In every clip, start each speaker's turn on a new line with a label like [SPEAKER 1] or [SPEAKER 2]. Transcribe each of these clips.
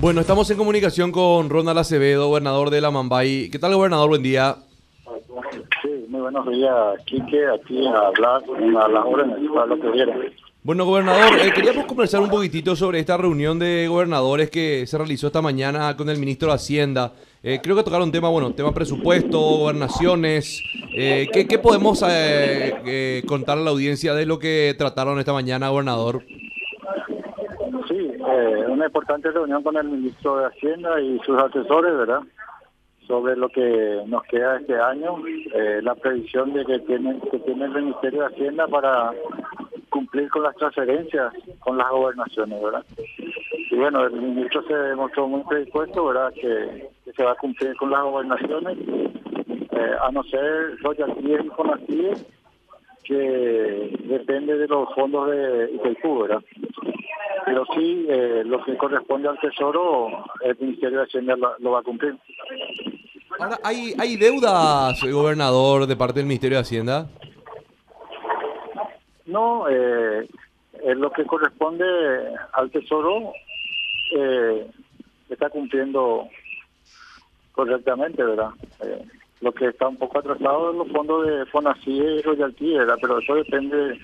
[SPEAKER 1] Bueno, estamos en comunicación con Ronald Acevedo, gobernador de la Mambay. ¿Qué tal, gobernador? Buen día.
[SPEAKER 2] Sí, muy buenos días, Quique, aquí a hablar a las órdenes para lo que.
[SPEAKER 1] Bueno, gobernador, eh, queríamos conversar un poquitito sobre esta reunión de gobernadores que se realizó esta mañana con el ministro de Hacienda. Eh, creo que tocaron tema, bueno, tema presupuesto, gobernaciones. Eh, ¿qué, ¿qué, podemos contar a la audiencia de lo que trataron esta mañana, gobernador?
[SPEAKER 2] Eh, una importante reunión con el ministro de Hacienda y sus asesores, ¿verdad? Sobre lo que nos queda este año, eh, la previsión de que tiene, que tiene el Ministerio de Hacienda para cumplir con las transferencias con las gobernaciones, ¿verdad? Y bueno, el ministro se demostró muy predispuesto, ¿verdad? Que, se va a cumplir con las gobernaciones, eh, a no ser royalties y conacies, que depende de los fondos de Itaipú, ¿verdad? Pero sí eh, lo que corresponde al Tesoro, el Ministerio de Hacienda lo, va a cumplir.
[SPEAKER 1] Ahora, ¿hay, ¿hay deudas, gobernador, de parte del Ministerio de Hacienda?
[SPEAKER 2] No, eh, lo que corresponde al Tesoro eh, está cumpliendo correctamente, ¿verdad? Eh, lo que está un poco atrasado es los fondos de FONACIE y Royalty, ¿verdad? Pero eso depende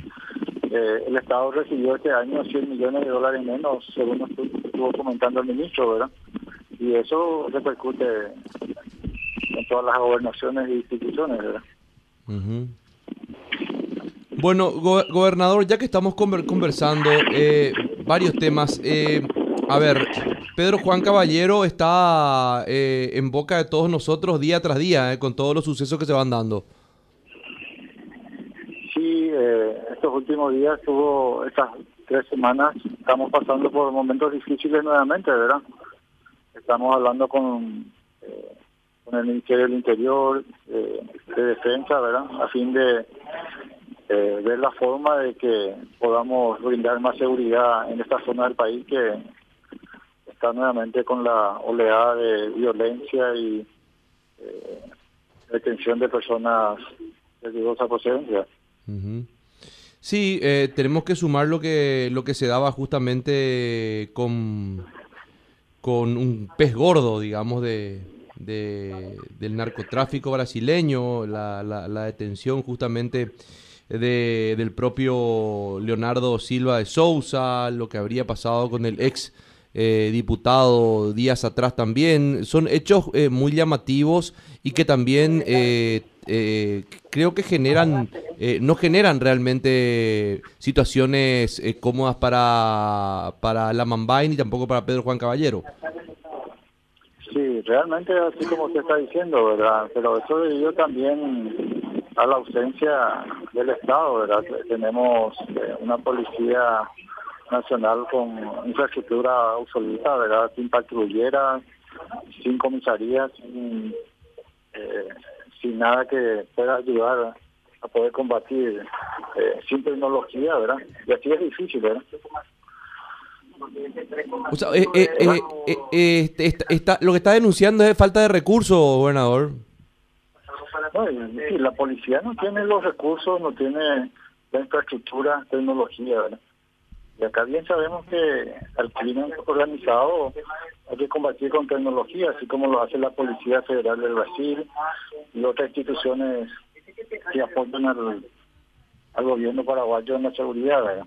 [SPEAKER 2] eh, el Estado recibió este año 100 millones de dólares menos, según estuvo comentando el ministro, ¿verdad? Y eso repercute en todas las gobernaciones e instituciones, ¿verdad?
[SPEAKER 1] Bueno, gobernador, ya que estamos conversando eh, varios temas, eh, a ver, Pedro Juan Caballero está en boca de todos nosotros día tras día, con todos los sucesos que se van dando.
[SPEAKER 2] Últimos días, tuvo estas tres semanas, estamos pasando por momentos difíciles nuevamente, ¿verdad? Estamos hablando con, eh, con el Ministerio del Interior, eh, de Defensa, ¿verdad? A fin de eh, ver la forma de que podamos brindar más seguridad en esta zona del país que está nuevamente con la oleada de violencia y detención de personas de dudosa procedencia.
[SPEAKER 1] Sí, eh, tenemos que sumar lo que, lo que se daba justamente con, con un pez gordo, digamos, de, del narcotráfico brasileño, la, la, detención justamente de, del propio Leonardo Silva de Souza, lo que habría pasado con el ex eh, diputado días atrás también. Son hechos eh, muy llamativos y que también creo que generan eh, no generan realmente situaciones eh, cómodas para, para la Mambay ni tampoco para Pedro Juan Caballero.
[SPEAKER 2] Sí, realmente así como usted está diciendo, ¿verdad? Pero eso debido también a la ausencia del Estado, ¿verdad? Tenemos eh, una policía nacional con infraestructura obsoleta, ¿verdad? Sin patrulleras, sin comisarías, sin, sin nada que pueda ayudar a poder combatir eh, sin tecnología, ¿verdad? Y así es difícil, ¿verdad?
[SPEAKER 1] O sea, eh, eh, este, lo que está denunciando es falta de recursos, gobernador.
[SPEAKER 2] la policía no tiene los recursos, no tiene la infraestructura, tecnología, ¿verdad? Y acá bien sabemos que al crimen organizado hay que combatir con tecnología, así como lo hace la Policía Federal del Brasil y otras instituciones que aportan al, gobierno paraguayo en la seguridad, ¿verdad?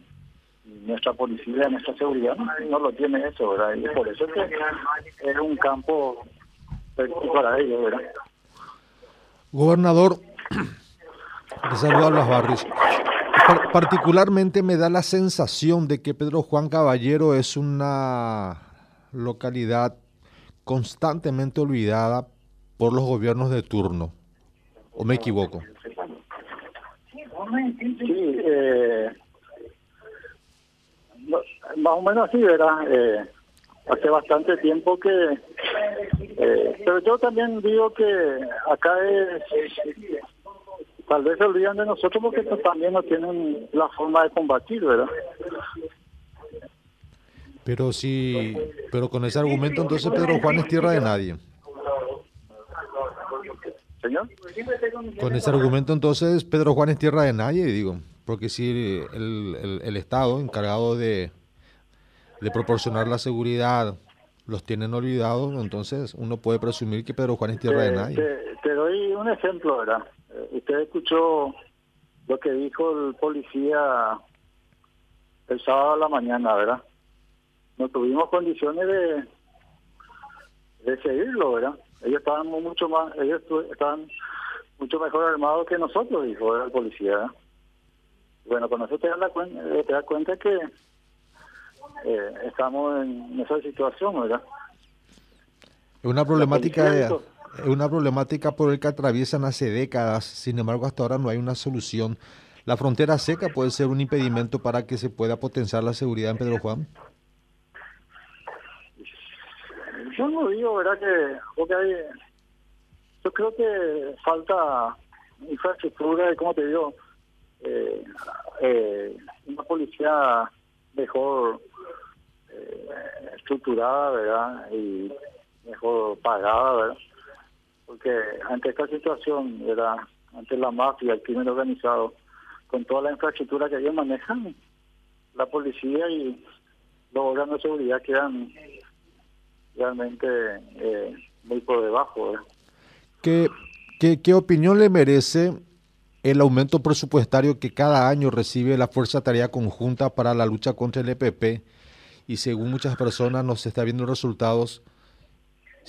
[SPEAKER 2] nuestra policía, nuestra seguridad no, lo tiene eso, ¿verdad? Y por eso que es un campo para ellos, ¿verdad?
[SPEAKER 3] Gobernador, de saludar Particularmente me da la sensación de que Pedro Juan Caballero es una localidad constantemente olvidada por los gobiernos de turno. ¿O me equivoco?
[SPEAKER 2] Sí, eh, más o menos así, ¿verdad? Eh, hace bastante tiempo que... Eh, pero yo también digo que acá es... Tal vez se olvidan de nosotros porque también no tienen la forma de combatir, ¿verdad?
[SPEAKER 3] Pero sí, pero con ese argumento entonces Pedro Juan es tierra de nadie.
[SPEAKER 2] Señor.
[SPEAKER 3] Con ese argumento entonces Pedro Juan es tierra de nadie, digo, porque si el, el, Estado encargado de, de proporcionar la seguridad, los tienen olvidados, entonces uno puede presumir que Pedro Juan es tierra de nadie.
[SPEAKER 2] Te, doy un ejemplo, ¿verdad? Usted escuchó lo que dijo el policía el sábado a la mañana, ¿verdad? No tuvimos condiciones de, de seguirlo, ¿verdad? Ellos estaban mucho más, ellos estaban mucho mejor armados que nosotros, dijo el policía. Bueno, con eso te das, cuenta, eh, te das cuenta que eh, estamos en esa situación, ¿verdad?
[SPEAKER 3] Es una problemática, es una problemática por el que atraviesan hace décadas, sin embargo hasta ahora no hay una solución. ¿La frontera seca puede ser un impedimento para que se pueda potenciar la seguridad en Pedro Juan?
[SPEAKER 2] Yo no digo, ¿verdad? Que hay, yo creo que falta infraestructura y, como te digo, eh, eh, una policía mejor eh, estructurada, ¿verdad? Y mejor pagada, ¿verdad? Porque ante esta situación, ¿verdad? Ante la mafia, el crimen organizado, con toda la infraestructura que ellos manejan, la policía y los órganos de seguridad quedan realmente eh, muy por debajo.
[SPEAKER 3] ¿Qué, qué, qué opinión le merece el aumento presupuestario que cada año recibe la Fuerza Tarea Conjunta para la lucha contra el EPP y según muchas personas no se está viendo resultados.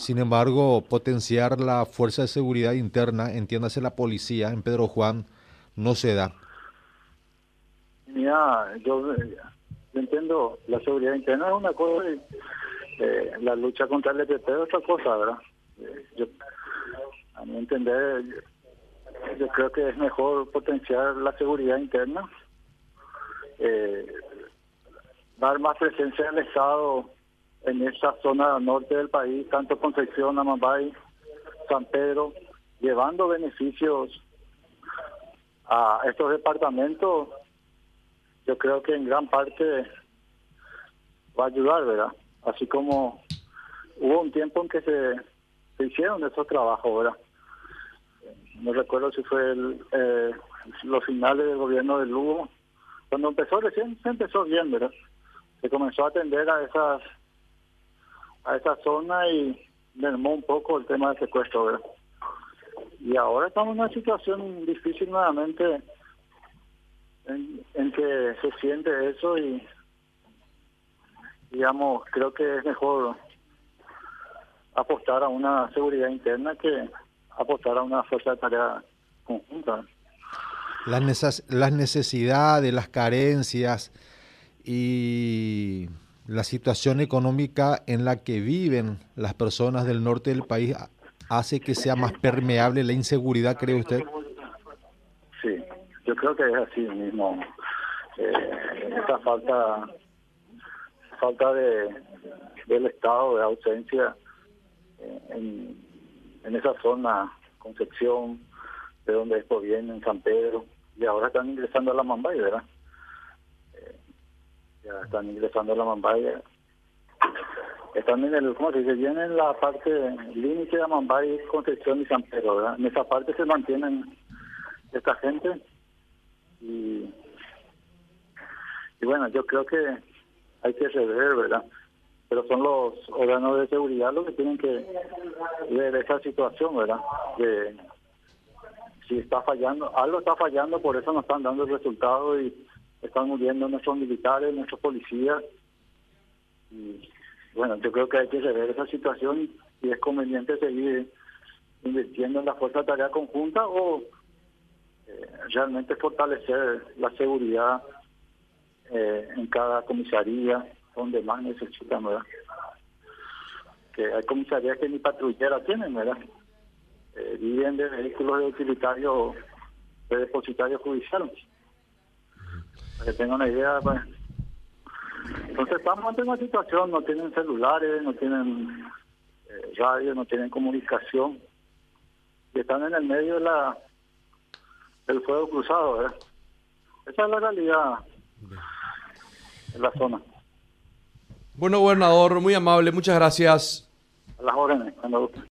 [SPEAKER 3] Sin embargo, potenciar la fuerza de seguridad interna, entiéndase la policía en Pedro Juan, no se da.
[SPEAKER 2] Mira, yo, entiendo, la seguridad interna es una cosa y eh, la lucha contra el EPP es otra cosa, ¿verdad? Eh, yo, a mi entender, yo creo que es mejor potenciar la seguridad interna, eh, dar más presencia del Estado en esa zona norte del país, tanto Concepción, Amambay, San Pedro, llevando beneficios a estos departamentos, yo creo que en gran parte va a ayudar, ¿verdad? Así como hubo un tiempo en que se, se hicieron esos trabajos, ¿verdad? no recuerdo si fue el, eh, los finales del gobierno de Lugo, cuando empezó recién se empezó bien, ¿verdad? Se comenzó a atender a esas a esa zona y mermó un poco el tema del secuestro. Y ahora estamos en una situación difícil nuevamente en, en que se siente eso y digamos, creo que es mejor apostar a una seguridad interna que apostar a una fuerza de tarea conjunta.
[SPEAKER 3] Las, las necesidades, las carencias y la situación económica en la que viven las personas del norte del país hace que sea más permeable la inseguridad, cree usted?
[SPEAKER 2] Sí, yo creo que es así mismo. Eh, esa falta falta de del Estado, de ausencia en, en esa zona, Concepción, de donde esto viene, en San Pedro, y ahora están ingresando a la Mambay, ¿verdad? Ya están ingresando a la Mambay. Están en el, ¿cómo se dice? Vienen en la parte límite de Mambay, Concepción y San Pedro, ¿verdad? En esa parte se mantienen esta gente y, y bueno, yo creo que hay que rever, ¿verdad? pero son los órganos de seguridad los que tienen que ver esa situación, ¿verdad? De si está fallando, algo está fallando, por eso no están dando el resultado y están muriendo nuestros militares, nuestros policías. Y bueno, yo creo que hay que rever esa situación y es conveniente seguir invirtiendo en la fuerza de tarea conjunta o eh, realmente fortalecer la seguridad eh, en cada comisaría donde más necesitan, ¿verdad? Que hay comisarías que ni patrullera tienen, ¿verdad? Eh, viven de vehículos de utilitario, de depositario judicial. Para que tengan una idea, pues. Entonces estamos ante una situación, no tienen celulares, no tienen eh, radio, no tienen comunicación. Y están en el medio de la del fuego cruzado, ¿verdad? Esa es la realidad en la zona.
[SPEAKER 1] Bueno, gobernador, muy amable, muchas gracias.
[SPEAKER 2] A las órdenes, cuando